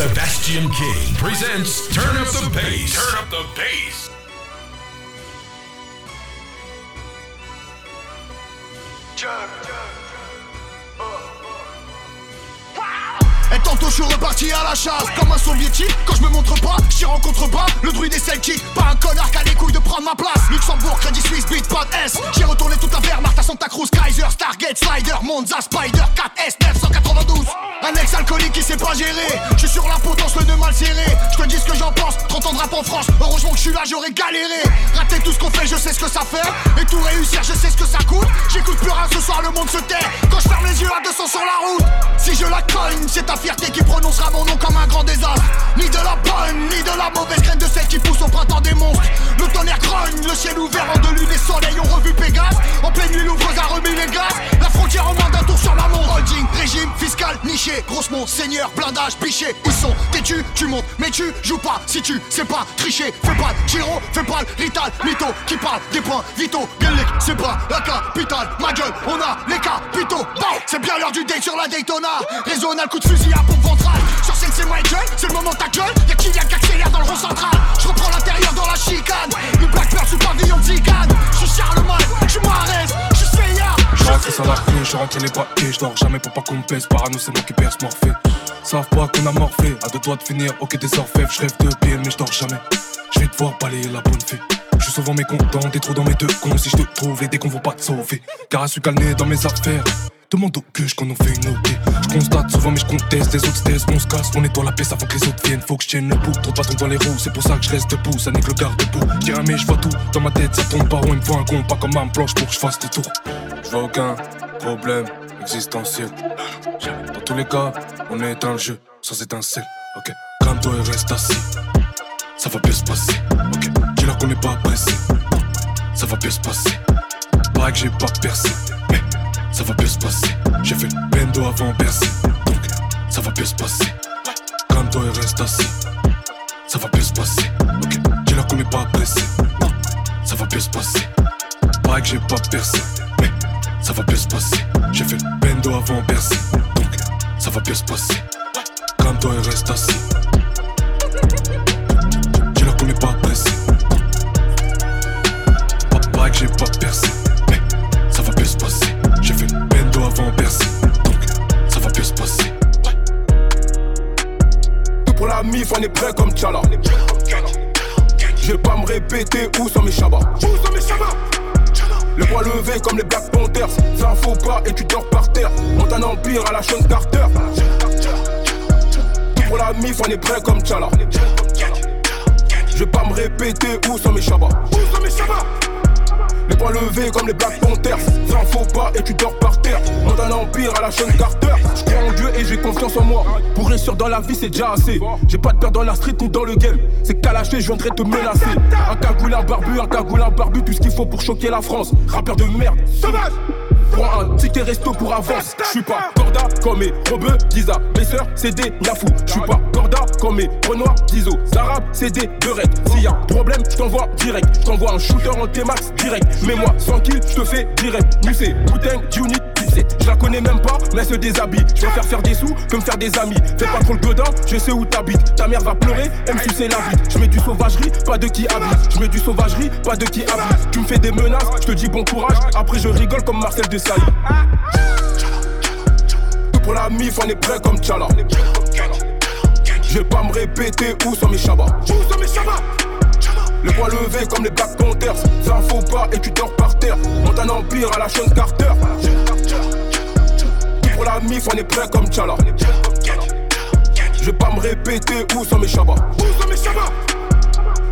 Sebastian King presents Turn Up the Bass. Turn Up the Bass. Et tantôt je suis reparti à la chasse. Comme un soviétique Quand je me montre pas, j'y rencontre pas Le druide celle qui Pas un connard qui a les couilles de prendre ma place. Luxembourg, Crédit Suisse, pas S. J'ai retourné toute la Wehrmacht à Santa Cruz Kaiser, Stargate, Slider, Monza, Spider 4S 992 Un ex-alcoolique qui sait pas gérer. Je suis sur la potence, le nœud mal serré. Je te dis ce que j'en pense 30 ans de rap en France. Heureusement que je suis là, j'aurais galéré. Rater tout ce qu'on fait, je sais ce que ça fait. Et tout réussir, je sais ce que ça coûte. J'écoute plus rien ce soir, le monde se tait. Quand je ferme les yeux à 200 sur la route. Si je la cogne, c'est ta fierté qui prononcera mon nom comme un grand désastre. Ni de la bonne, ni de la mauvaise graine de celle qui pousse au printemps des monstres. Le tonnerre grogne, le ciel ouvert en deux lunes et soleil ont revu Pégase. En pleine nuit l'ouvreuse a remis les gaz La frontière en moins d'un tour sur la Holding, régime, fiscal, niché, grosse seigneur, blindage, piché. Ils sont têtus, tu montes, mais tu joues pas. Si tu sais pas tricher, fais pas giro, fais pas rital. Mytho qui parle des points vitaux. Gueule, c'est pas la capitale. Ma gueule, on a les capitaux. C'est bien l'heure du date sur la Daytona. Raisonnable coup de fusil à pompe ventrale. Sur scène c'est Michael, c'est le moment de ta gueule. Y'a qui accélère dans le rond central. Je reprends l'intérieur dans la chicane. Le Black Pearl sous pavillon de Zigane Je suis Charlemagne, je suis suis Seigneur Je rentre les papiers, je dors jamais pour pas qu'on me pèse. Parano, c'est moi qui perce morphée. Savent pas qu'on a morflé, à deux doigts de finir, ok des orfèvres, je rêve de pied, mais je dors jamais. Je vais devoir balayer la bonne fée. Je suis souvent mécontent, des trous dans mes deux cons. Si je te trouve, les décons vont pas te sauver. Car à su calmer dans mes affaires. Demande au que qu'on en fait une OT. Je constate souvent, mais je conteste. Les autres on se casse, on nettoie la pièce avant que les autres viennent. Faut que je tienne le bout, trop de bâtons dans les roues. C'est pour ça que je reste debout, ça n'est que le garde-bout. J'ai mais je vois tout. Dans ma tête, ça tombe par où il me faut un con, pas comme un planche pour que je fasse le tour. Aucun problème existentiel. Dans tous les cas, on est dans le jeu, sans étincelle. Ok, calme-toi et reste assis. Ça va bien se passer. Ok, dis-leur qu'on n'est pas pressé. Ça va bien se passer. Pareil que j'ai pas percé. Mais ça va bien se passer. J'ai fait le bendo avant percer. Donc, ça va bien se passer. Calme-toi et reste assis. Ça va bien se passer. Ok, dis-leur qu'on n'est pas pressé. Ça va bien se passer. Pareil que j'ai pas percé. Mais ça va bien se passer. J'ai fait le bendo avant percer. Donc, ça va bien se passer. Calme-toi et reste assis. Dis-leur qu'on n'est pas pressé. Pareil que j'ai pas percé. Mais ça va bien se passer. J'ai fait le bendo avant percer. Donc, ça va bien se passer. Tout pour la mif, on est prêt comme Tchala. Je vais pas me répéter où sont mes chabas. Où sont mes chabas le poids levé comme les Black Panthers. Ça faut pas et tu dors par terre. Monte un empire à la Sean Carter. Tout pour la mif, on est prêt comme Tchala. Je vais pas me répéter où sont mes chabas. Où sont mes les poings levés comme les Black Panthers Ça faut pas et tu dors par terre Monte un empire à la Sean Carter crois en Dieu et j'ai confiance en moi Pour réussir dans la vie c'est déjà assez J'ai pas de peur dans la street ou dans le game C'est qu'à lâcher je viendrai te menacer Un cagoule, un barbu, un cagoule, un barbu Tout ce qu'il faut pour choquer la France Rappeur de merde Sauvage Prends un ticket resto pour avance. Je suis pas corda comme mes rebeux, Giza. Mes sœurs, c'est des niafou. Je suis pas corda comme mes renois, Gizo. Zarab, c'est des beurrettes. S'il y a problème, je t'envoie direct. Je t'envoie un shooter en T-Max direct. Mais moi, sans kill, je te fais direct. Musée, Bouteng, Je la connais même pas, mais elle se déshabille. Je préfère faire des sous que me faire des amis. Fais pas trop le godin, je sais où t'habites. Ta mère va pleurer, elle me sucer la vie. Je mets du sauvagerie, pas de qui habite. Je mets du sauvagerie, pas de qui habite. Tu me fais des menaces, je te dis bon courage. Après je rigole comme Marcel de. Tout pour la mif, on est prêt comme Tchala. Je vais pas me répéter où sont mes chabas. Où sont mes chabas le poids levé comme les Black Panthers Ça faut pas et tu dors par terre Monte un empire à la Sean Carter pour la mif on est prêt comme Tchala. Je vais pas me répéter où sont mes chabas Où sont mes chabas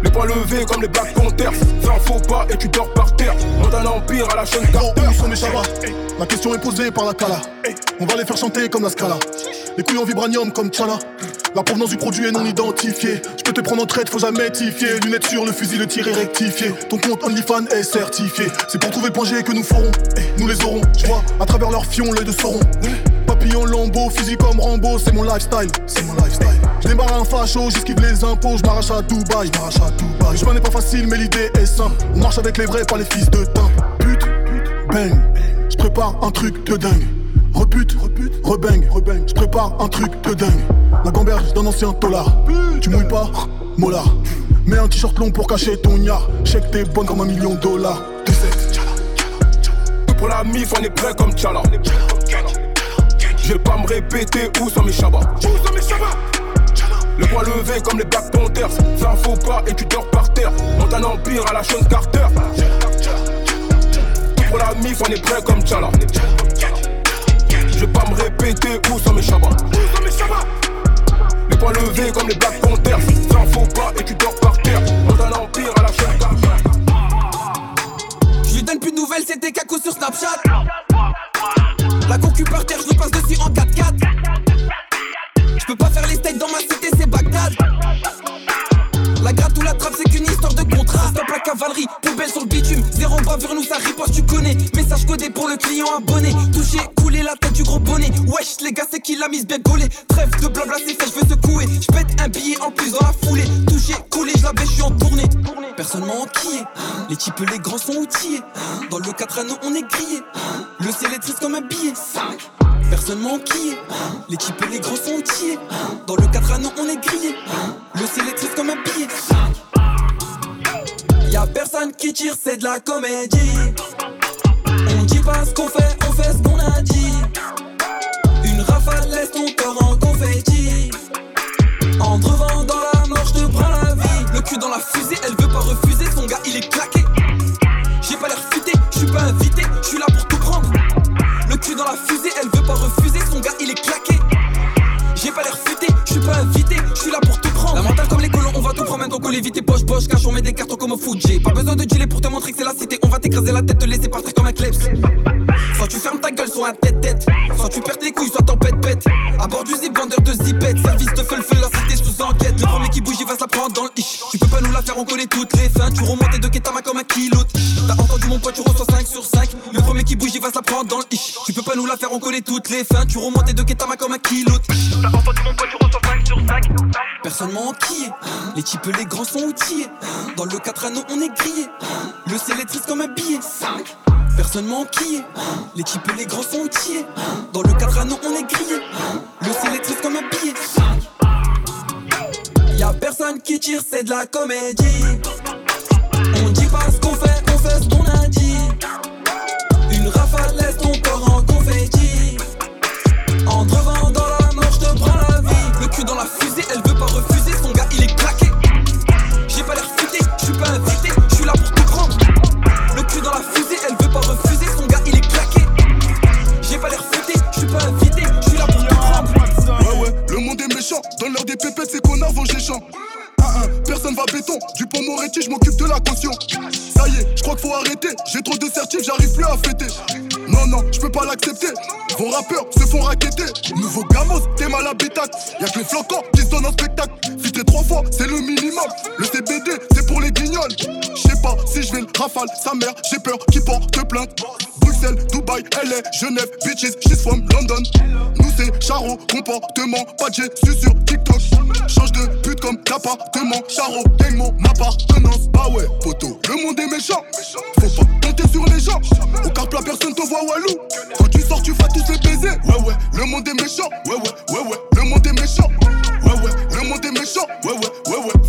les poings levés comme les Black Panthers. Ça faut pas et tu dors par terre. Monte un empire à la Sean Carter. Où sont mes chabas La question est posée par la Kala. On va les faire chanter comme la Scala. Les couilles en vibranium comme Tchala la provenance du produit est non identifiée. Je peux te prendre en traite, faut jamais tifier. Lunettes sur le fusil, le tir est rectifié. Ton compte OnlyFans est certifié. C'est pour trouver le point que nous ferons. Nous les aurons. Je vois à travers leurs fions l'œil de Sauron. Papillon lambeau, fusil comme Rambo, c'est mon lifestyle. C'est mon lifestyle. Je démarre un facho, j'esquive les impôts, je m'arrache à Dubaï, je m'arrache à Dubaï. Je n'est pas facile, mais l'idée est simple. On marche avec les vrais, pas les fils de teint. Pute, bang. Je prépare un truc de dingue. Repute, repute, rebang, rebang. Je prépare un truc de dingue. La gamberge d'un ancien tolard. Tu mouilles pas, mola. Mets un t-shirt long pour cacher ton yard. Check t'es bonne comme un million de dollars. Pour la mif, on est prêt comme Tchala. Je vais pas me répéter où sont mes chabas. Où sont mes chabas le poing levé comme les Black Panthers. Un faux pas et tu dors par terre. Monte un empire à la Sean Carter. Pour la mif, on est prêt comme Tchala. Je vais pas me répéter où sont mes chabas. Où sont mes chabas Les poings levés comme les Black Panthers. Un faux pas et tu dors par terre. Monte un empire à la Carter. Je lui donne plus de nouvelles, c'était caco sur Snapchat. La concu par terre, je passe dessus en 4x4. Je peux pas faire les steaks dans ma la cavalerie, poubelle sur le bitume. Zéro bavure, nous ça riposte, tu connais. Message codé pour le client abonné. Touché, couler la tête du gros bonnet. Wesh, les gars, c'est qui l'a mise bien gaulée? Trêve de blabla, c'est fait, je veux secouer. Je pète un billet en plus dans la foulée. Touché, coulé, je la je suis en tournée. Personne m'a enquillé. Les types, les grands sont outillés. Dans le 4 anneaux, on est grillé. Le ciel est triste comme un billet. 5. Personne m'a enquillé. Les types, les grands sont outillés. Dans le 4 anneaux, on est grillé. Le ciel est triste comme un billet. Y'a personne qui tire, c'est de la comédie. On dit pas ce qu'on fait, on fait ce qu'on a dit. Une rafale laisse ton corps en confetti. En dans la mort, je te prends la vie. Le cul dans la fusée, elle veut pas refuser. Son gars, il est claqué. J'ai pas l'air futé, je suis pas invité, je suis là pour tout prendre. Le cul dans la fusée, elle veut pas refuser. Son gars, il est claqué. J'ai pas l'air futé, je suis pas invité, je suis là pour tout prendre. La mentale comme les colons, on va tout prendre maintenant qu'on l'évite poche poche cache, on met des cartons comme au foot. J'ai pas besoin de dealer pour te montrer que c'est la cité. On va t'écraser la tête, te laisser partir comme un kleps. Soit tu fermes ta gueule, soit un tête-tête. Soit tu perds tes couilles, soit t'en pète-pète. À bord du zip, vendeur de zipette. Service de feu, la cité sous enquête. Le premier qui bouge, il va se la prendre dans le ish. Tu peux pas nous la faire, on connaît toutes les fins. Tu remontes de Ketama comme un kilo. T'as entendu mon poids, tu reçois 5 sur 5. Le premier qui bouge, il va se la prendre dans le ish. Tu peux pas nous la faire, on connaît toutes les fins. Tu remontes de Ketama comme un kilo. T'as entendu mon poids, tu reçois 5 sur 5. Personne m'a enquillé. Les types, les grands sont outillés. Dans le 4 anneaux, on est grillé. Le ciel est triste comme un billet. 5. Personne m'a enquillé. Les types, les grands sont outillés. Dans le 4 anneaux, on est grillé. Le ciel est triste comme un billet. 5. Y'a personne qui tire, c'est de la comédie. On dit pas ce qu'on fait, on fait ce qu'on a dit. Une rafale Du pont Moretti, je m'occupe de la caution. Ça y est, je crois qu'il faut arrêter. J'ai trop de certifs, j'arrive plus à fêter. Non, non, je peux pas l'accepter. Vos rappeurs se font raqueter. Nouveau gamos, t'es mal habitat. Y'a que les flocons qui se donnent en spectacle. Filtré trois fois, c'est le minimum. Le CBD, c'est pour les Je sais pas si je vais le rafale, sa mère, j'ai peur qu'il porte plainte. Bruxelles, Dubaï, LA, Genève, bitches, she's from London. Nous c'est Charo, comportement, pas de suis sur TikTok. Change de pute comme l'appartement, Charo, gang mon appartenance. Bah ouais, photo, le monde est méchant. Faut pas compter sur les gens. Au car plat, personne te voit walou. Quand tu sors, tu vas tous les baiser. Ouais, ouais, le monde est méchant. Ouais, ouais, ouais, ouais, le monde est méchant. Ouais, ouais, le monde est méchant. Ouais, ouais, ouais, ouais,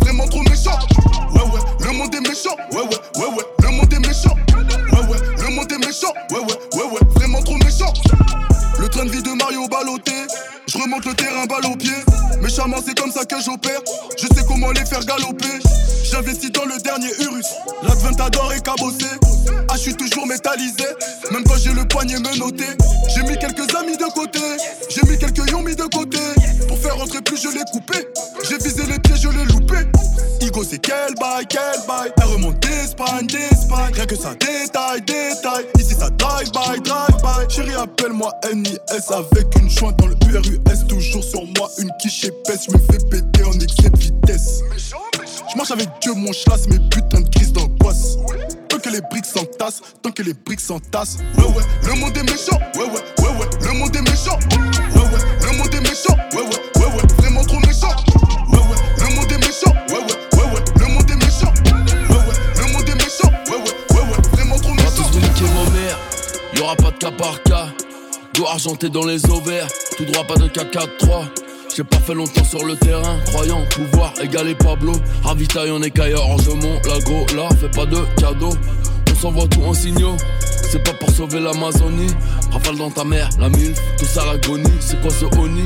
Ouais, ouais, ouais, ouais, le monde est méchant. Ouais, ouais, le monde est méchant. Ouais, ouais, ouais, ouais, vraiment trop méchant. Le train de vie de Mario Baloté. Je remonte le terrain balle au pied. Méchamment, c'est comme ça que j'opère. Je sais comment les faire galoper. J'investis dans le dernier Urus. L'Adventador est cabossé. Ah, je suis toujours métallisé. Même quand j'ai le poignet menotté. J'ai mis quelques amis de côté. J'ai mis quelques yomis de côté. Pour faire rentrer plus, je l'ai coupé. J'ai visé les pieds, je l'ai loupé. C'est quel bail, quel bail. Elle remonte d'Espagne, d'Espagne. Rien que ça détail, détail. Ici, ça drive by, drive by. Chérie, appelle-moi NIS avec une jointe dans le URUS. Toujours sur moi, une quiche épaisse. Je me fais péter en excès de vitesse. Je marche avec Dieu, mon chlasse, mes putains de crises d'angoisse. Tant que les briques s'entassent, tant que les briques s'entassent. Ouais, ouais, le monde est méchant. Ouais, ouais, ouais, ouais, le monde est méchant. Ouais, ouais, par cas. Argenté dans les ovaires, tout droit pas de 4-4-3. J'ai pas fait longtemps sur le terrain, croyant pouvoir égaler Pablo. Ravitaille en écaille orgement, lago, là, fais pas de cadeaux. On s'envoie tout en signaux, c'est pas pour sauver l'Amazonie. Rafale dans ta mère, la mille, tout ça l'agonie, c'est quoi ce oni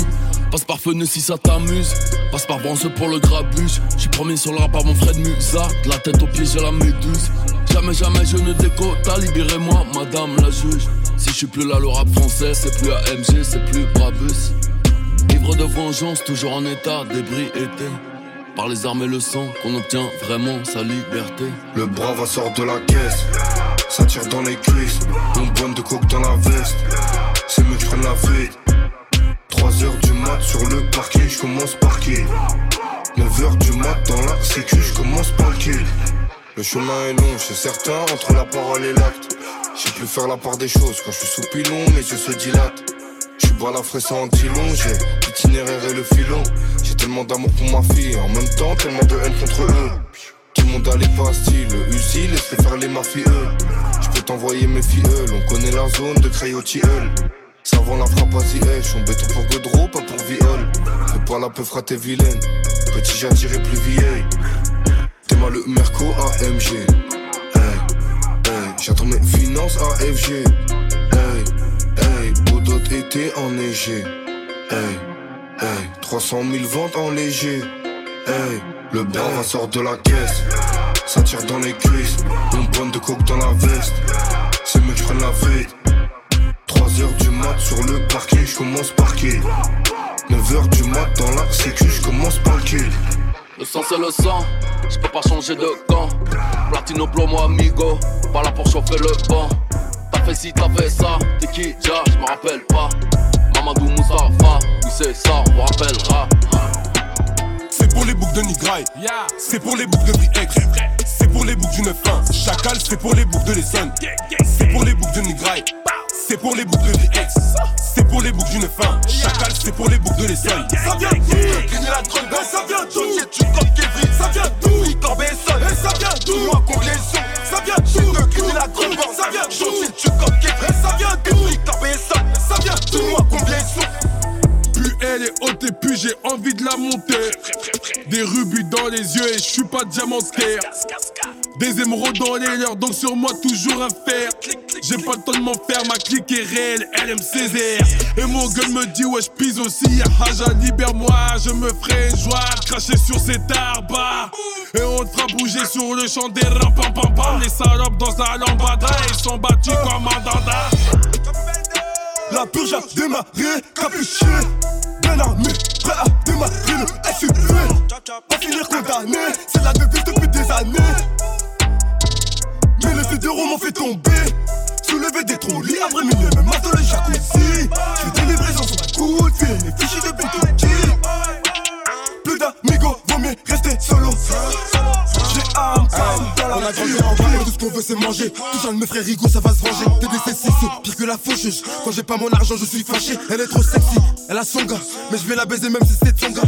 Passe par Feneux si ça t'amuse. Passe par Bronze pour le grabuge. J'suis promis sur le rap par mon frère de Musa. De la tête aux pieds, j'ai la méduse. Jamais, jamais je ne déco. T'as libéré-moi, madame la juge. Si je suis plus là, le rap français, c'est plus AMG, c'est plus Brabus. Ivre de vengeance, toujours en état d'ébriété. Par les armes et le sang, qu'on obtient vraiment sa liberté. Le brave sort de la caisse, ça tire dans les cuisses. Une bonne de coke dans la veste, c'est mieux que je la fête. 3h du mat sur le parking, je commence par qui 9h du mat dans la sécu, je commence par le. Le chemin est long, chez certains, entre la parole et l'acte. J'ai pu faire la part des choses quand je suis sous pilon, mes yeux se dilatent. Je bois la fraise en long, j'ai l'itinéraire et le filon. J'ai tellement d'amour pour ma fille, en même temps tellement de haine contre eux. Tout le monde a les pastilles, le Uzi, laisse faire les mafieux. Je peux t'envoyer mes filles, on connaît la zone de Crayotilleul. Savant la frappe, vas-y, hey, j'suis béton pour Godreau, pas pour viol. Fais pas la peu t'es vilaine. Petit, j'ai plus vieille. T'es mal le Merco AMG. J'attends mes finances AFG. Hey, hey, Baudot été enneigé. Hey, hey, 300 000 ventes en léger. Hey, le bras sort de la caisse. Ça tire dans les cuisses. Une bonne de coke dans la veste. C'est mieux que j'prenne la vite. 3h du mat sur le parquet, je commence par qui 9h du mat dans la sécu, je commence par le Le sang c'est le sang, je peux pas changer de camp. Platino plomo amigo, pas là pour chauffer le banc. T'as fait ci, t'as fait ça, t'es qui déjà, je me rappelle pas. Mamadou Moussafa, oui c'est ça, on me rappellera. C'est pour les boucles de Nigraï, c'est pour les boucles de Briex, c'est pour les boucles du 9-1. Chacal, c'est pour les boucles de l'Essonne, c'est pour les boucles de Nigraï. C'est pour les boucles de VX, c'est pour les boucles d'une fin. Chacal, c'est pour les boucles de l'essai. Ça vient d'où la drogue, ben ça vient d'où C'est tu comme Kevin, ça vient d'où Victor Besson, et ça vient d'où Moi les ça vient d'où Gagner la drogue, ça vient d'où C'est tu comme Kevin, ça vient d'où Victor Besson, ça vient d'où Moi Plus elle est haute et puis j'ai envie de la monter. Des rubis dans les yeux et je suis pas diamantaire. Émeraudes dans les leurs, donc sur moi toujours un fer. J'ai pas le temps de m'en faire, ma clique est réelle, elle aime Et mon gueule me dit, ouais, je pise aussi. Haja, libère-moi, je me ferai joie. Cracher sur cet arbre. Et on te fera bouger sur le champ des reins, pam pam pam. Les salopes dans la lambada, ils sont battus comme un dada. La purge a démarré, capuché. Bien armé, prêt à démarrer le SUV. Pas finir condamné, c'est la devise depuis des années. Fédéraux m'ont fait tomber. Soulever des trolleys, après minuit, même dans le jacuzzi. J'fais des livraisons sur ma coude, filer les fichiers de Kentucky. C'est manger. Tout de mes frères Rigo, ça va se ranger. TDC 6, pire que la faucheuse. Quand j'ai pas mon argent, je suis fâché. Elle est trop sexy, elle a son gars. Mais je vais la baiser même si c'est son gars.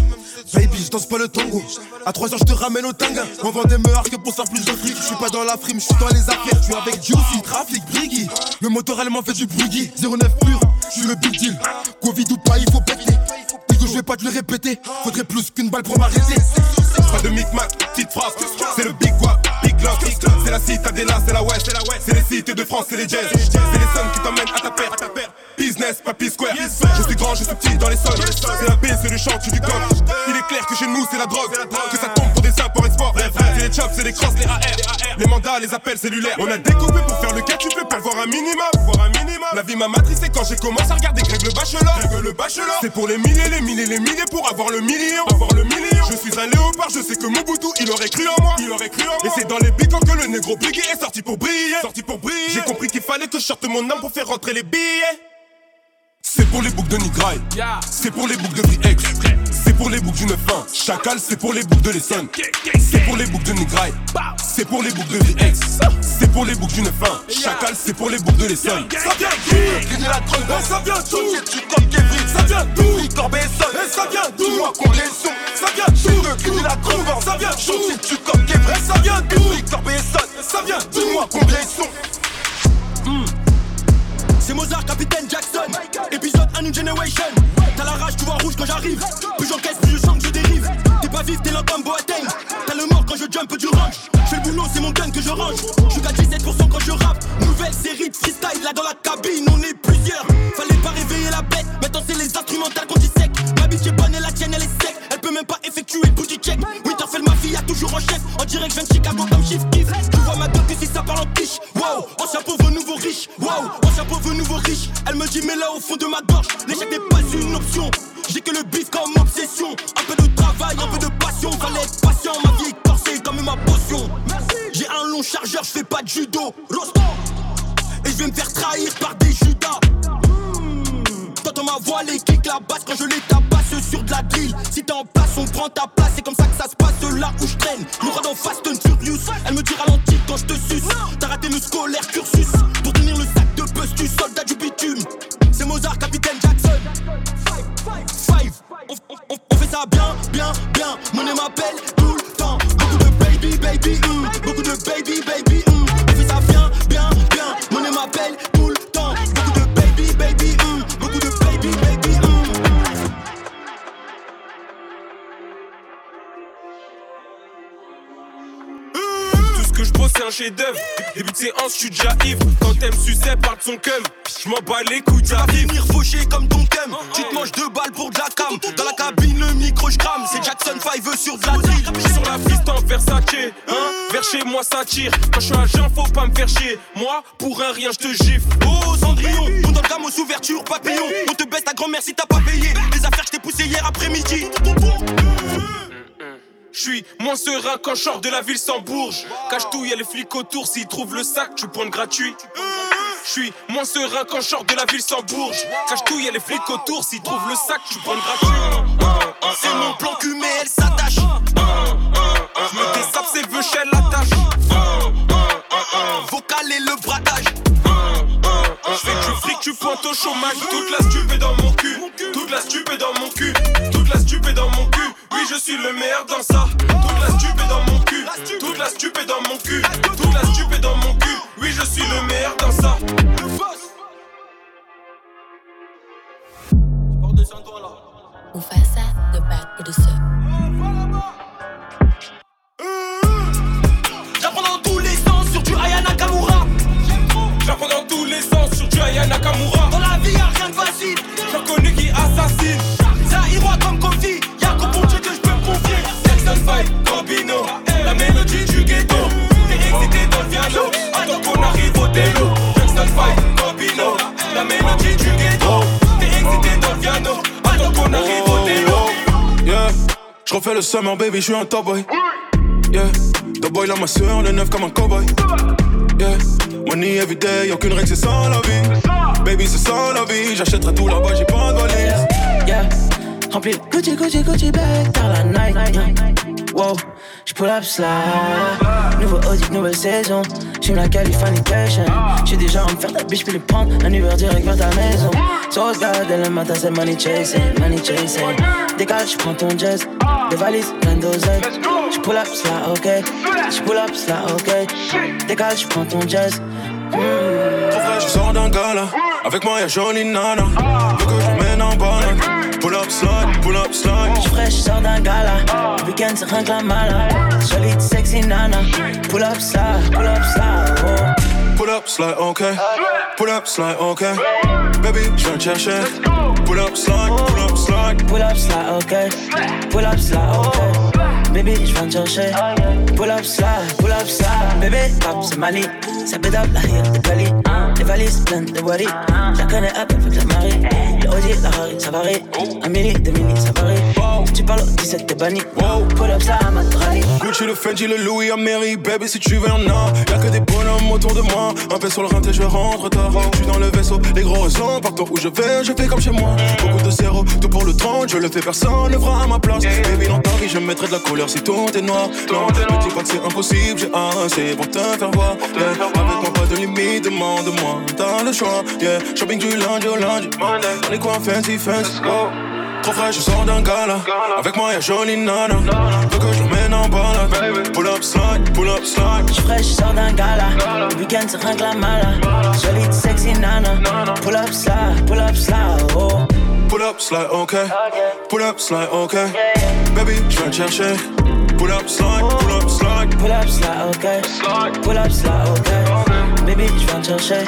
Baby, je danse pas le tango. À 3 heures, je te ramène au tanga. On vend des meurs que pour faire plus de fric. Je suis pas dans la frime, je suis dans les affaires. Je suis avec Juicy, trafic, Briggy. Le moteur allemand fait du bruggy. 09 pur, je suis le big deal. Covid ou pas, il faut péter. Dis que je vais pas te le répéter. Faudrait plus qu'une balle pour m'arrêter. Pas de micmac, petite phrase. C'est le big quoi, C'est la citadella, c'est la west. C'est les cités de France, c'est les jazz. C'est les sons qui t'emmènent à ta perte. Business, papy square. Je suis grand, je suis petit dans les sols. C'est la baie, c'est le chant, tu du coq. Il est clair que chez nous, c'est la drogue. Que ça tombe pour des import export. C'est les chops, c'est les crosses, les AR. Les mandats, les appels cellulaires. On a découpé pour faire le cas, tu peux pas voir un minimum. Voir un minimum. La vie m'a matricé quand j'ai commencé à regarder Greg le bachelor. Greg le bachelor. C'est pour les milliers, les milliers, les milliers pour avoir le million. Avoir le million. Je suis un léopard, je sais que Mobutu, il aurait cru en moi. Il aurait cru en moi. Et c'est dans les bicans que le négro Biggie est sorti pour briller. Sorti pour briller. J'ai compris qu'il fallait que je sorte mon âme pour faire rentrer les billets. C'est pour les boucles de Nigraï, c'est pour les boucles de VX, pour les boucles du 9 Chacal, c'est pour les boucles de l'Essonne, c'est pour les boucles de Nigraï, c'est pour les boucles de VX, c'est pour les boucles du 9 Chacal, c'est pour les boucles de l'Essonne. Ça vient d'où? La drogue, ben ça vient d'où? Tu comme Kevin, ça vient d'où? Victor Besson, et ça vient d'où? Moi qu'on les sons, ça vient d'où? Gagner la drogue, ça vient d'où? Tu comme Kevin, ça vient d'où? Victor Besson, ça vient d'où? Moi qu'on les sons C'est Mozart, Capitaine Jackson. Épisode 1 New Generation. T'as la rage, tu vois rouge quand j'arrive. Plus j'encaisse, plus je que je dérive. T'es pas vif, t'es l'entame Boateng. T'as le mort quand je jump du range. Fais le boulot, c'est mon gun que je range. Je suis qu'à 17% quand je rappe. Nouvelle série de freestyle là dans la cabine, on est plusieurs. Fallait pas réveiller la bête. Maintenant c'est les instrumentales qu'on sec. Ma bitch est bonne et la tienne elle est sec. Elle peut même pas effectuer le booty check. T'as fait ma fille, a toujours en chef. En direct, je viens de Chicago comme Shift Kiff. Tu vois ma gueule si ça parle en quiche. Wow, ancien pauvre, nouveau riche. Wow, ancien pauvre, nouveau riche. Elle me dit, mais là au fond de ma gorge, l'échec n'est pas une option. J'ai que le bif comme obsession. Un peu de travail, un peu de passion. Fallait être patient, ma vie est corsée comme ma potion. J'ai un long chargeur, je fais pas de judo. Rosto. Et je vais me faire trahir par des judas. T'entends ma voix, les kicks, la basse quand je les tabasse sur de la drill. Si t'es en place, on prend ta place. C'est comme ça que ça se passe où je traîne. Mourra dans Fast je suis déjà ivre. Quand t'aimes sucer, parle de son cum. Je m'en bats les couilles, j'arrive. venir faucher comme ton cum. Tu te manges deux balles pour de la cam. Dans la cabine, le micro, je crame. C'est Jackson 5 sur de la drill. Sur la piste en Versace, hein. Vers chez moi ça tire. Quand je suis agent, faut pas me faire chier. Moi, pour un rien, je te gifle. Oh Cendrillon, on donne gamme aux ouvertures, papillon. On te baisse ta grand-mère si t'as pas payé. Les affaires, je t'ai poussé hier après-midi. Je suis moins serein quand je de la ville sans bourge. Cache tout, y'a les flics autour. S'ils trouvent le sac, tu prends gratuit. Je suis moins serein quand je de la ville sans bourge. Cache tout, y'a les flics autour. S'ils trouvent le sac, tu prends gratuit. C'est mon plan mais elle s'attache. Je me désappe, c'est veuchelle la tâche. Vocal et le braquage. Tu pointes au chômage. Toute la stupe est dans mon cul. Toute la stupe est dans mon cul. Toute la stupe est dans mon cul. Oui, je suis le meilleur dans ça. Toute la stupe est dans mon cul. Toute la stupe est dans mon cul. Toute la stupe est dans mon cul. Oui, je suis le meilleur dans ça. Mufasa, the producer. J'apprends comme Kofi. Y'a qu'au bon Dieu que je peux me confier. Jackson 5, Gambino. La mélodie du ghetto. T'es excité dans le piano. Attends qu'on arrive au délo. Jackson 5, Gambino. La mélodie du ghetto. T'es excité dans le piano. Attends qu'on arrive au délo. Yeah, je refais le summer baby, je suis un top boy. Yeah, top boy là ma soeur, le neuf comme un cowboy. Yeah, money everyday, aucune règle, c'est ça la vie. Baby, c'est ça la vie, j'achèterai tout là-bas, j'ai pas de valise. Yeah, rempli de Gucci, Gucci, Gucci bag par la night. Wow, j'pull up slide. Nouveau Audi, nouvelle saison. J'aime la Californication. J'suis déjà en me faire ta bitch, puis les prendre. Un Uber direct vers ta maison. So regarde le matin, c'est money chasing, money chasing. Dégage, j'prends ton jazz. Des valises, plein d'oseille. J'pull up slide, ok. J'pull up slide, ok. Dégage, j'prends ton jazz. Trop frais, je sors d'un gala. Avec moi y'a jolie nana. Up slide, pull up slide. J'suis fraîche, j'sors d'un gala. Le week-end, c'est rien que la mala. Solide, sexy nana. Pull up slide, pull up slide, oh. Pull up slide, ok. Pull up slide, ok. Baby, je viens te chercher. Pull up slide, pull up slide. Pull up slide, ok. Pull up slide, ok. Baby, je viens te chercher. Pull up slide, pull up slide. Bébé, pop, c'est Mali. Ça pédale, la rire, de Cali. Les valises pleines de wadi. Je la connais up avec la Marie. Le Audi, la Harry, ça varie. Un mini, deux mini, ça varie. Tu parles au 17, t'es banni. Pull up slide, ma rallye. Gucci, le Fendi, le Louis, Amérique, baby, si tu veux, y'en a. Y'a que des bonhommes autour de moi. Un peu sur le rinté, je rentre tard. Je suis dans le vaisseau, les gros raisons. Partout où je vais, je fais comme chez moi. Beaucoup de zéro, tout pour le 30, je le fais, personne ne fera à ma place. Baby, dans ta vie, je mettrai de la couleur si tout est noir. Non, dis pas que c'est impossible, j'ai assez pour te faire voir. Yeah. Avec moi, pas de limite, demande-moi. T'as le choix, yeah. Shopping du lundi au lundi. On est quoi, fancy, fancy? Trop frais, je sors d'un gala. Avec moi, y'a jolie nana. Veux que je l'emmène en balade. Pull up slide, pull up slide. J'suis fraîche, sors d'un gala. Le week-end, c'est rien que la mala. Solide, sexy nana. Pull up slide, pull up slide, oh. Pull up slide, ok. Pull up slide, ok. Baby, j'viens te chercher. Pull up slide, pull up slide. Pull up slide, ok. Pull up slide, ok. Baby, j'viens te chercher.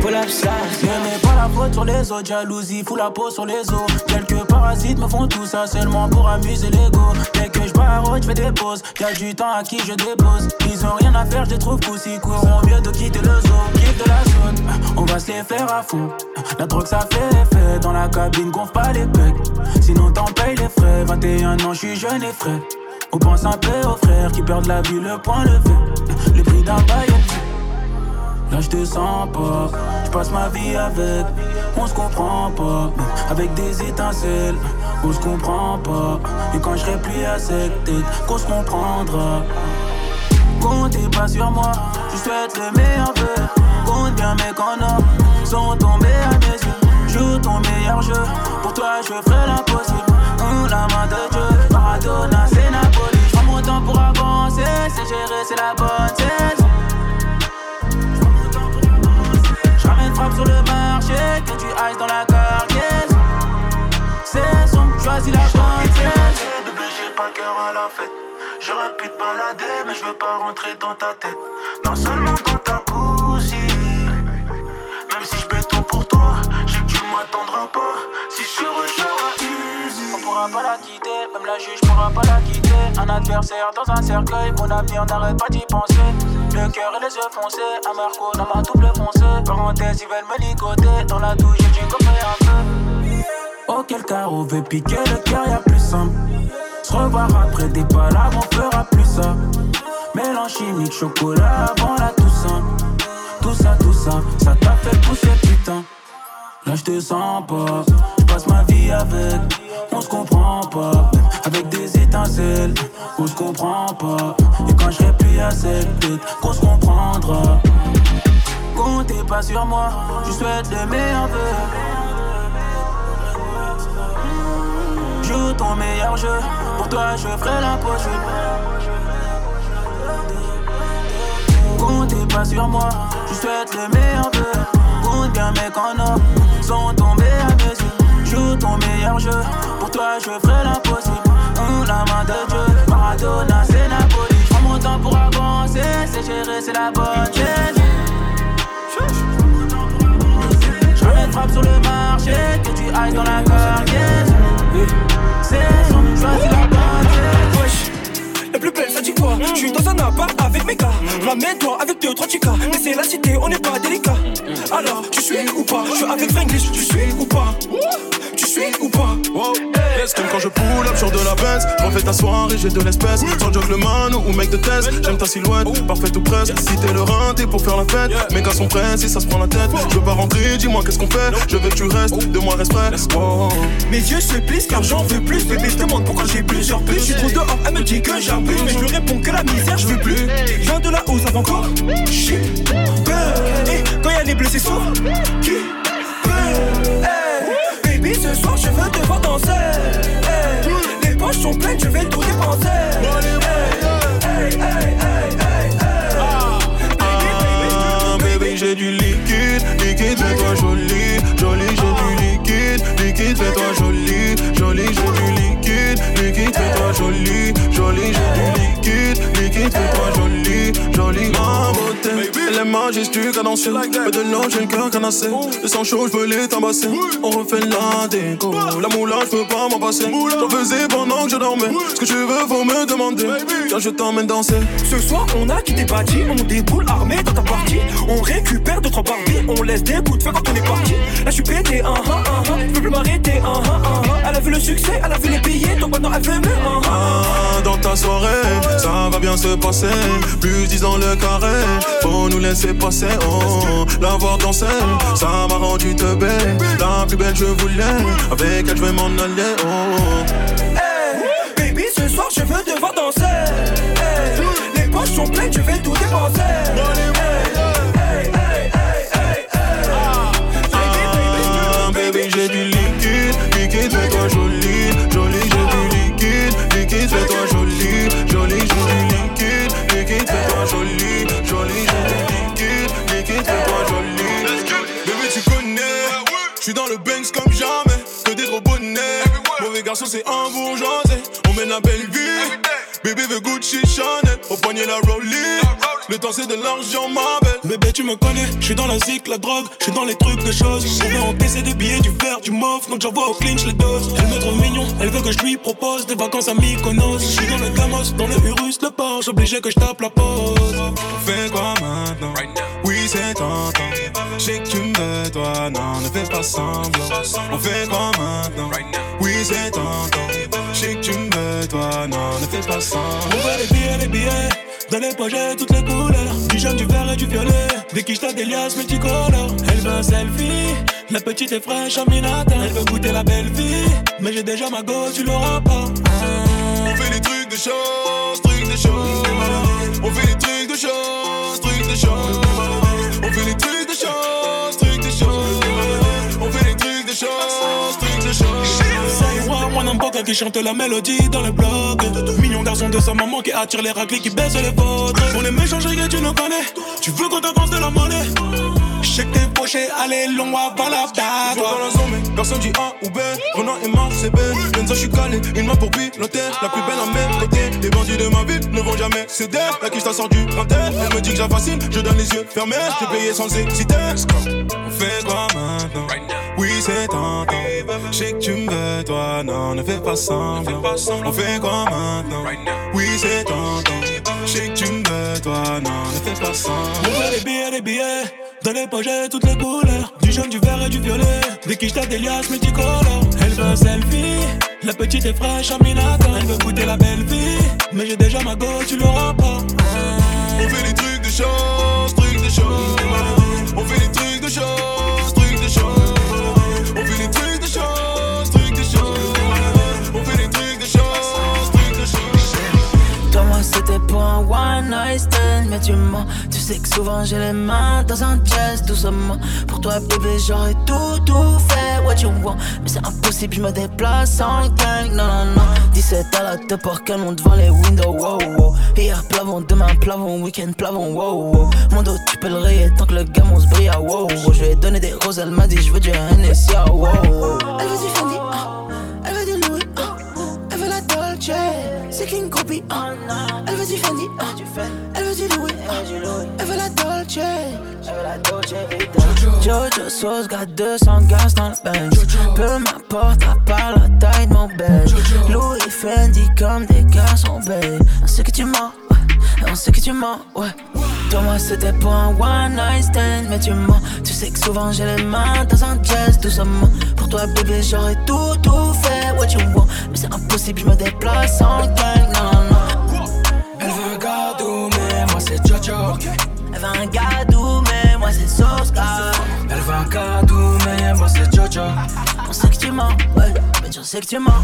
Pull up slide. Sur les autres, jalousie, fout la peau sur les os. Quelques parasites me font tout ça seulement pour amuser l'ego. Dès que je je fais des pauses. Y'a du temps à qui je dépose. Ils ont rien à faire, je les trouve coussi. Courons mieux de quitter le zoo. Quitte la zone, on va se les faire à fond. La drogue ça fait effet. Dans la cabine, gonfle pas les pecs. Sinon t'en payes les frais. 21 ans, je suis jeune et frais. On pense un peu aux frères qui perdent la vie, le point levé. Le prix d'un bail Là je te sens pas, je passe ma vie avec, on se comprend pas, avec des étincelles, on se comprend pas. Et quand je serai plus à cette tête, qu'on se comprendra. Comptez pas sur moi, je souhaite le meilleur vœu. Compte bien mes canards, sont tombés à mes yeux. Joue ton meilleur jeu, pour toi je ferai l'impossible. la main de Dieu, Maradona c'est Napoli. J'prends mon temps pour avancer, c'est gérer, c'est la bonne saison. Frappe sur le marché, que tu ailles dans la cargaison. C'est son, choisis la bonne Bébé, j'ai pas cœur à la fête. J'aurais pu te balader, mais je veux pas rentrer dans ta tête. Non seulement dans ta cousine. Même si je béton pour toi, j'ai que tu m'attendras pas. Si je suis On pourra pas la quitter, même la juge pourra pas la quitter. Un adversaire dans un cercueil, mon avenir n'arrête pas d'y penser. Le cœur et les yeux foncés, un Marco dans ma double foncée. Parenthèse, ils veulent me ligoter. Dans la douche, j'ai coffré un peu. Cas on veut piquer le cœur, y'a plus simple. Se revoir après des palabres, on fera plus ça. Mélange chimique, chocolat avant la Toussaint. Tout ça, tout ça, ça t'a fait pousser, putain. Là, je te sens pas, je passe ma vie avec, on se comprend pas. Avec des étincelles, on se comprend pas. Et quand je plus à cette tête, qu'on se comprendra. Comptez pas sur moi, je souhaite le meilleur vœu. Joue ton meilleur jeu, pour toi je ferai l'impossible. Comptez pas sur moi, je souhaite le meilleur vœu. Compte bien mes canards, sont tombés à mes yeux. Joue ton meilleur jeu, pour toi je ferai l'impossible la main de Dieu. Maradona, c'est Napoli. Prends mon temps pour avancer, c'est gérer, c'est la bonne chaîne. Jamais frappe sur le marché, que tu ailles dans la cargaison. C'est son, choisis la bonne chaîne. La plus belle, ça dit quoi Je suis dans un appart avec mes gars. Ramène-toi avec deux, trois chicas. Mais c'est la cité, on n'est pas délicat. Alors, tu suis ou pas? Je suis avec Frenglish, tu suis ou pas? Je pull up sur de la baisse. Refais ta soirée, j'ai de l'espèce. Sans joke le man ou mec de test. J'aime ta silhouette, parfaite ou presque. Si t'es le rein, t'es pour faire la fête. Mes gars sont prêts si ça se prend la tête. Je veux pas rentrer, dis-moi qu'est-ce qu'on fait. Je veux que tu restes, de moi respect. Mes yeux se plissent car j'en veux plus. Bébé, je demande pourquoi j'ai plusieurs plus. Je suis trop dehors, elle me dit que j'abuse. Mais je lui réponds que la misère, je veux plus. Je viens de haut, ça va encore. Shit, Et quand y'a les blessés, Qui? Baby, ce soir, je veux te voir danser. Les poches sont pleines, je vais tout dépenser. Est majestueuse, cadencée, mais de l'eau, j'ai le cœur canassé. Le sang chaud, je veux les tabasser. On refait la déco, la moula, je peux pas m'en passer. J'en faisais pendant que je dormais. Ce que tu veux, faut me demander. Tiens, je t'emmène danser. Ce soir, on a quitté bâti, on déboule armé dans ta partie. On récupère deux, trois Barbies, on laisse des bouts de feu quand on est parti. Là, je suis pété, un, je peux plus m'arrêter, un, un, un. Elle a vu le succès, elle a vu les billets, donc maintenant elle veut me, un. Dans ta soirée, ça va bien se passer. Plus dix dans le carré, faut nous laisser passer, oh. La voir danser, ça m'a rendu te belle. La plus belle, je voulais, avec elle, je vais m'en aller, oh. Baby, ce soir, je veux te voir danser. Hey, les poches sont pleines, je vais tout dépenser. Bébé veut Gucci Chanel, au poignet la Rollie. Le temps c'est de l'argent, ma belle. Bébé, tu me connais, je suis dans la zik, la drogue, je suis dans les trucs de choses. On veut encaisser des billets, du verre, du mof, donc j'envoie au clinch les doses. Elle me trouve mignon, elle veut que je lui propose des vacances à Mykonos. Je suis dans le Gamos, dans le Urus, le Porsche, obligé que je tape la pause. On fait quoi maintenant? Oui, c'est tentant. Je sais que tu me veux, toi, non, ne fais pas semblant. On fait quoi maintenant? Oui, c'est tentant. Je sais que tu me toi, non, ne fais pas semblant. On veut les billets, les billets. Dans les projets, toutes les couleurs. Du jaune, du vert et du violet. Des quiches, des liasses multicolores. Elle veut un selfie. La petite est fraîche, Aminata. Elle veut goûter la belle vie. Mais j'ai déjà ma go, tu l'auras pas. On fait des trucs de choses, trucs de choses. On fait des trucs de choses, trucs de choses. On fait des trucs de choses, qui chante la mélodie dans le blog. Mignon garçon de sa maman qui attire les raclés qui baissent les vôtres. On est méchants, et tu nous connais. Tu veux qu'on t'avance de la monnaie? Je sais que t'es poché, allez, long avant la Je bague. vois dans la zone, mais personne dit A ou B. Renan et Marc, c'est B. Je suis calé. Une main pour piloter. La plus belle à mes côtés. Les bandits de ma ville ne vont jamais céder. La quiche sort du printemps. Elle me dit que j'affascine. Je donne les yeux fermés. J'ai payé sans hésiter. On fait quoi maintenant? Oui, c'est tentant. Je sais que tu me veux, toi, non, ne fais pas semblant. On fait quoi maintenant? Oui, c'est tentant. Je sais que tu me veux, toi, non, ne fais pas On semblant. veut les billets, les billets. Les projets, toutes les couleurs. Du jaune, du vert et du violet. Des quiches, des liasses multicolores. Elle veut un selfie. La petite est fraîche, Aminata. Elle veut goûter la belle vie. Mais j'ai déjà ma go, tu l'auras pas. On fait des trucs de choses, trucs de choses. On fait des trucs one night stand. Mais tu mens, tu sais que souvent j'ai les mains dans un chest, doucement. Pour toi, bébé, j'aurais tout, tout fait. What you want, mais c'est impossible, je me déplace en gang. Non, non, non. 17 à la top, par canon devant les windows. Wow, wow. Hier, plavon, demain, plavon, week-end, plavon. Wow, wow. Mon dos, tu peux le rayer tant que le gamin se brille. ah, Wow, wow. Je lui ai donné des roses, elle m'a dit, je veux du Hennessy. ah, Wow, wow. Elle veut du Fendi, ah. Elle veut du Louis. Elle veut la Dolce, c'est ah. Elle veut du Fendi, ah. Elle veut du Louis, ah. Elle veut la Dolce, elle veut la Dolce Vita. Jojo sauce, got 200 gaz dans le bench. Peu m'importe, à part la taille de mon bench. Louis Fendi comme des garçons belles. On sait que tu mens, ouais. On sait que tu mens, ouais. Toi, moi, c'était pour un one night stand, mais tu mens. Tu sais que souvent j'ai les mains dans un jazz, doucement. Pour toi, bébé, j'aurais tout, tout fait, what you want. Mais c'est impossible, je me déplace en gang, non. Elle veut un gadou, mais moi c'est Soska. Elle veut un gâteau, mais moi c'est Jojo. On sait que tu mens, ouais, mais je sais que tu mens.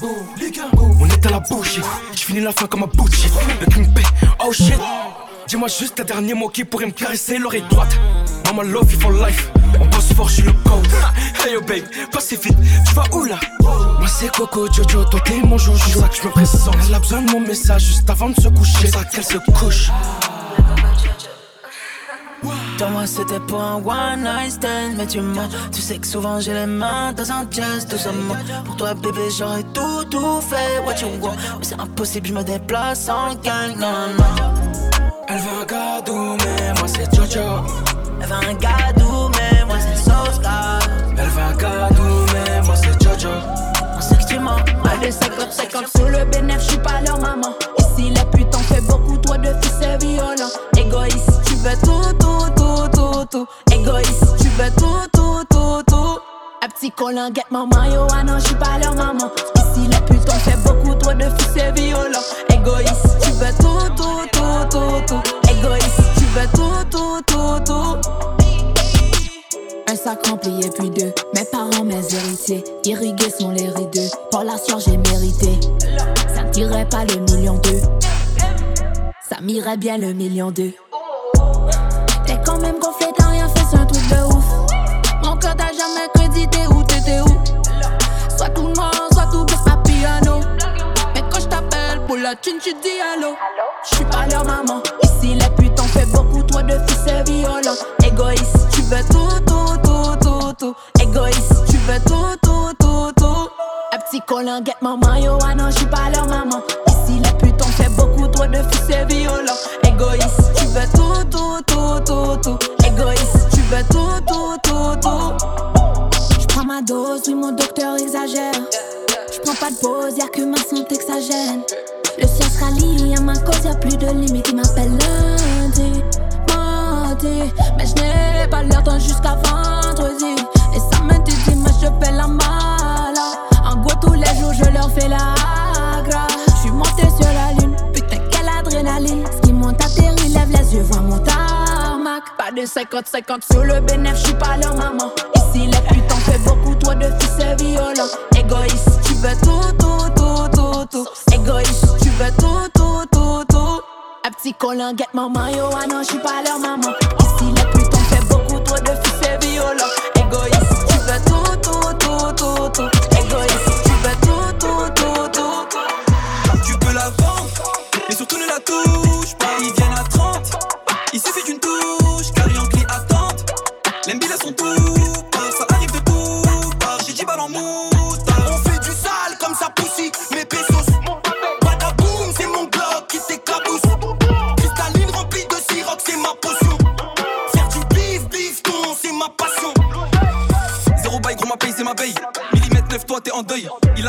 On est à la bouche, je finis la fin comme un bouche. Le king pay, oh shit. Dis-moi juste le dernier mot qui pourrait me caresser l'oreille droite. Mama love you for life. On bosse fort, je suis le code. Hey yo babe, passez vite, tu vas où là? Moi c'est Coco Jojo, toi t'es mon joujou. C'est ça que je me présente. Elle a besoin de mon message juste avant de se coucher. C'est ça qu'elle se couche. Toi, moi, c'était pour un one night stand, mais tu mens. Tu sais que souvent j'ai les mains dans un jazz, doucement. Pour toi, bébé, j'aurais tout, tout fait, what you want? Mais c'est impossible, je me déplace en gang, non, non. Elle veut un gâteau, mais moi c'est Jojo. Elle veut un gadou, mais moi c'est Soska. Elle veut un gâteau, mais moi c'est Jojo. On sait que tu mens. Pas de 50-50 sur le bénéf, j'suis pas leur maman. Ici, les putes en fait beaucoup, toi de fils c'est violent. Égoïste, tu veux tout, tout, tout, tout. Un petit colin, get maman, yo, ah non, j'suis pas leur maman. Ici, les putes en fait beaucoup, toi de fils c'est violent. Égoïste, tu veux tout, tout, tout, tout, tout. Égoïste, tu veux tout, tout, tout, tout. Un sac rempli et puis deux. Mes parents, mes héritiers. Irrigués sont les rideaux. Pour la sueur, j'ai mérité. Ça me tirait pas le million d'eux. Ça m'irait bien le million d'eux. pour la thune, tu dis allô. Je suis pas leur maman. Ici, les putes en fait beaucoup, toi de fils c'est violent. Égoïste, tu veux tout, tout, tout, tout, tout. Égoïste, tu veux tout, tout, tout, tout. Un petit collant, get maman, yo, ah non, je suis pas leur maman. Ici, les putes en fait beaucoup, toi de fils c'est violent. Égoïste, tu veux tout, tout. 50-50 sur le bénéf, j'suis pas leur maman. Ici, les putains fait beaucoup, toi de fils c'est violent. Égoïste, tu veux tout, tout, tout, tout, tout. Égoïste, tu veux tout, tout, tout, tout. Un petit collant, get maman, yo, ah non, j'suis pas leur maman.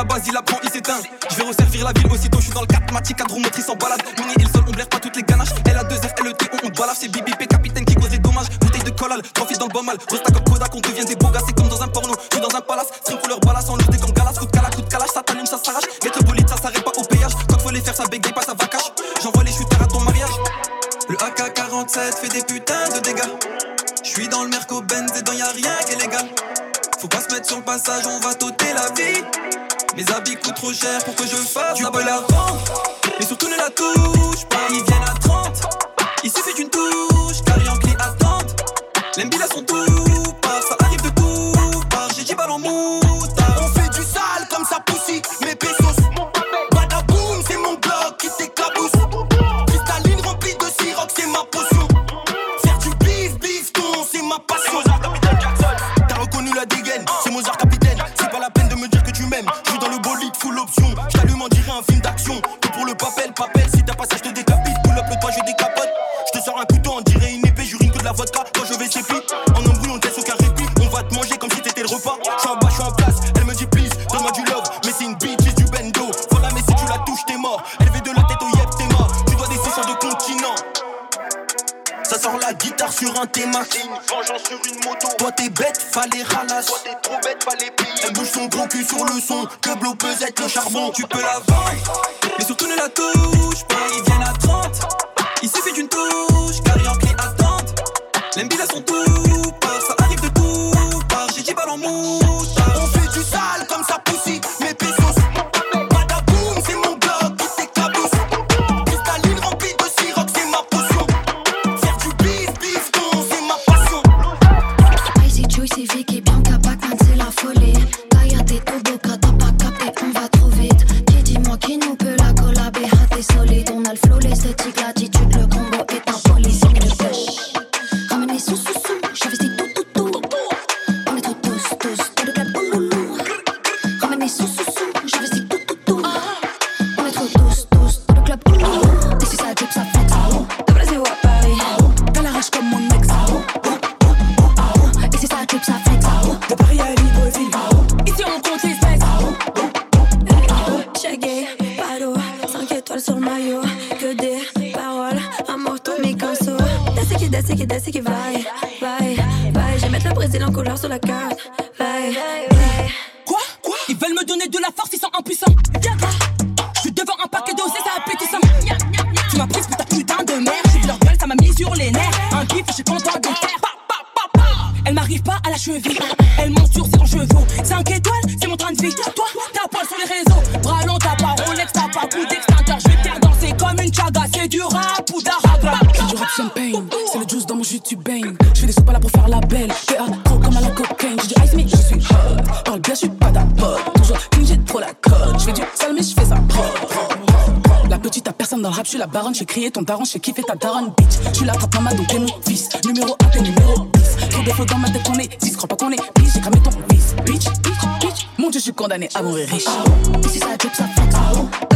la base, il la prend, il s'éteint. Je vais resservir la ville aussitôt, je suis dans le 4 Matic, cadre motrice en balade. Mini et le on blaire pas toutes les ganaches. Elle a 2 R, elle le on balave, c'est BBP, capitaine qui cause des dommages. Bouteille de collal, profite dans le bas mal, resta un film d'action. Tout pour le papel, papel. Si t'as pas ça, je te décapite. Pull up le toit, je décapote. Je te sors un couteau, on dirait une épée. J'urine que de la vodka quand je vais chez Pete. En embrouille, on te laisse aucun répit. On va te manger comme si t'étais le repas. Je suis en bas, je suis en place. Elle me dit please, donne-moi du love. Mais c'est une bitch, c'est du bendo. Voilà, mais si tu la touches, t'es mort. Elle Élevé de la tête au yep, t'es mort. Tu dois des 600 de continent. Ça sort la guitare sur un théma. C'est une vengeance sur une moto. Toi t'es bête, fallait ralasse. Toi t'es trop bête, fallait payer. Elle bouge son gros cul sur le son. Que bleu peut être le charbon. Tu peux la voir. sous baronne, j'ai crié ton daron, j'ai kiffé ta daronne, bitch. Tu l'attrapes maman, donc t'es mon fils. Numéro 1, t'es numéro 10. Trop de faux dans ma tête, on est 10. Crois pas qu'on est bitch, j'ai cramé ton fils. Bitch, bitch, bitch. Mon dieu, je suis condamné à mourir riche. Ici, ça drip, ça fuck.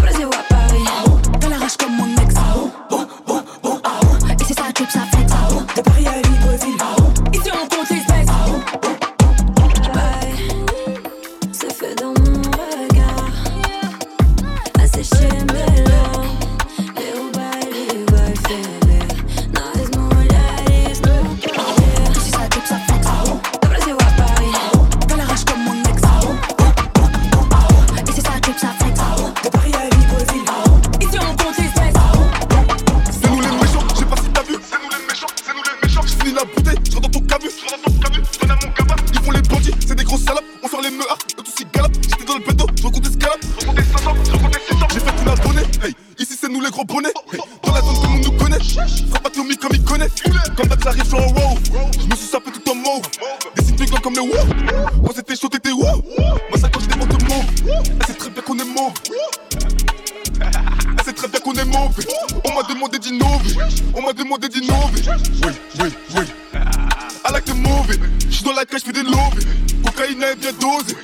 Cage, j'fais des lobbies. Cocaïne est bien dosée.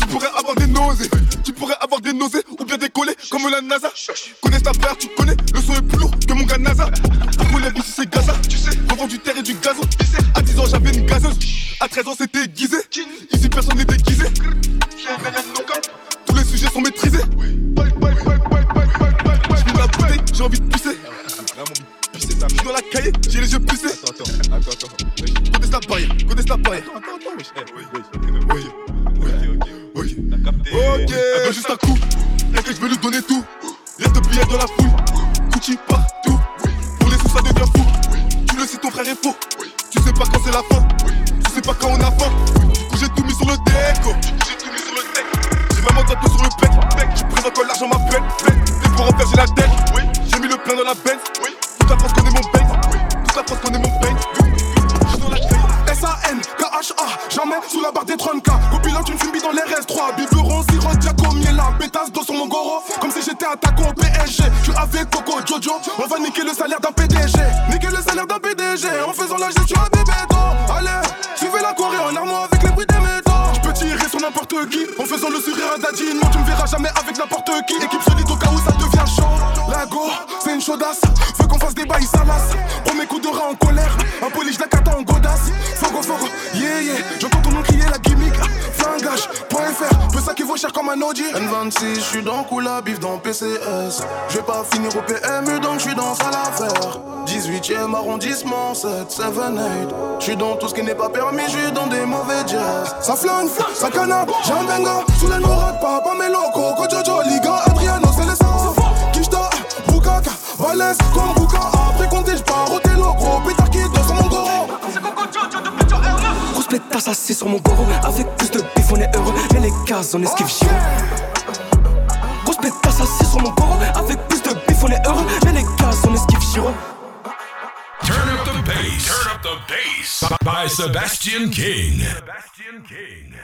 Tu pourrais avoir des nausées, tu pourrais avoir des nausées ou bien décoller comme la NASA. Connais ta père, tu connais, le son est plus lourd que mon gars NASA. Pour la vie, c'est Gaza, tu sais, revends du terre et du gazon. À 10 ans, j'avais une gazeuse, à 13 ans, c'était aiguisé. Ici, personne n'est déguisé. Tous les sujets sont maîtrisés. J'ai envie de pisser. Attends. Connais la barrière. Attends, attends, wesh. Oui, oui, oui. On va niquer le salaire d'un PDG. Niquer le salaire d'un PDG. En faisant la gestion à bébé Allez, suivez la Corée en armoire avec les bruits des métaux. Je peux tirer sur n'importe qui. En faisant le sourire à Daddy. Non, tu me verras jamais avec n'importe qui. Équipe solide au cas où ça devient chaud. La go, c'est une chaudasse. Veux qu'on fasse des bails, lasse. Premier coup de rat en colère. Un poli, je la cher comme un Audi. N26, j'suis dans Kula, bif dans PCS. J'vais pas finir au PMU, donc j'suis dans ça l'affaire. 18ème arrondissement, 7, 7, 8. J'suis dans tout ce qui n'est pas permis, j'suis dans des mauvais jazz. Ça flingue, ça canard, j'ai un benga. Sous les noirades, papa, mes locaux. Kojojo, Liga, Adriano, c'est les sens. Kishta, Bukaka, Valès, comme Buka. Après compter, j'pars au télo, gros pétard sur mon Avec plus de Mais les Grosse assis sur mon goro Avec plus de bif on est heureux Mais les cases on esquive Turn up the bass. Turn up the bass. By Sebastian King. Sebastian King.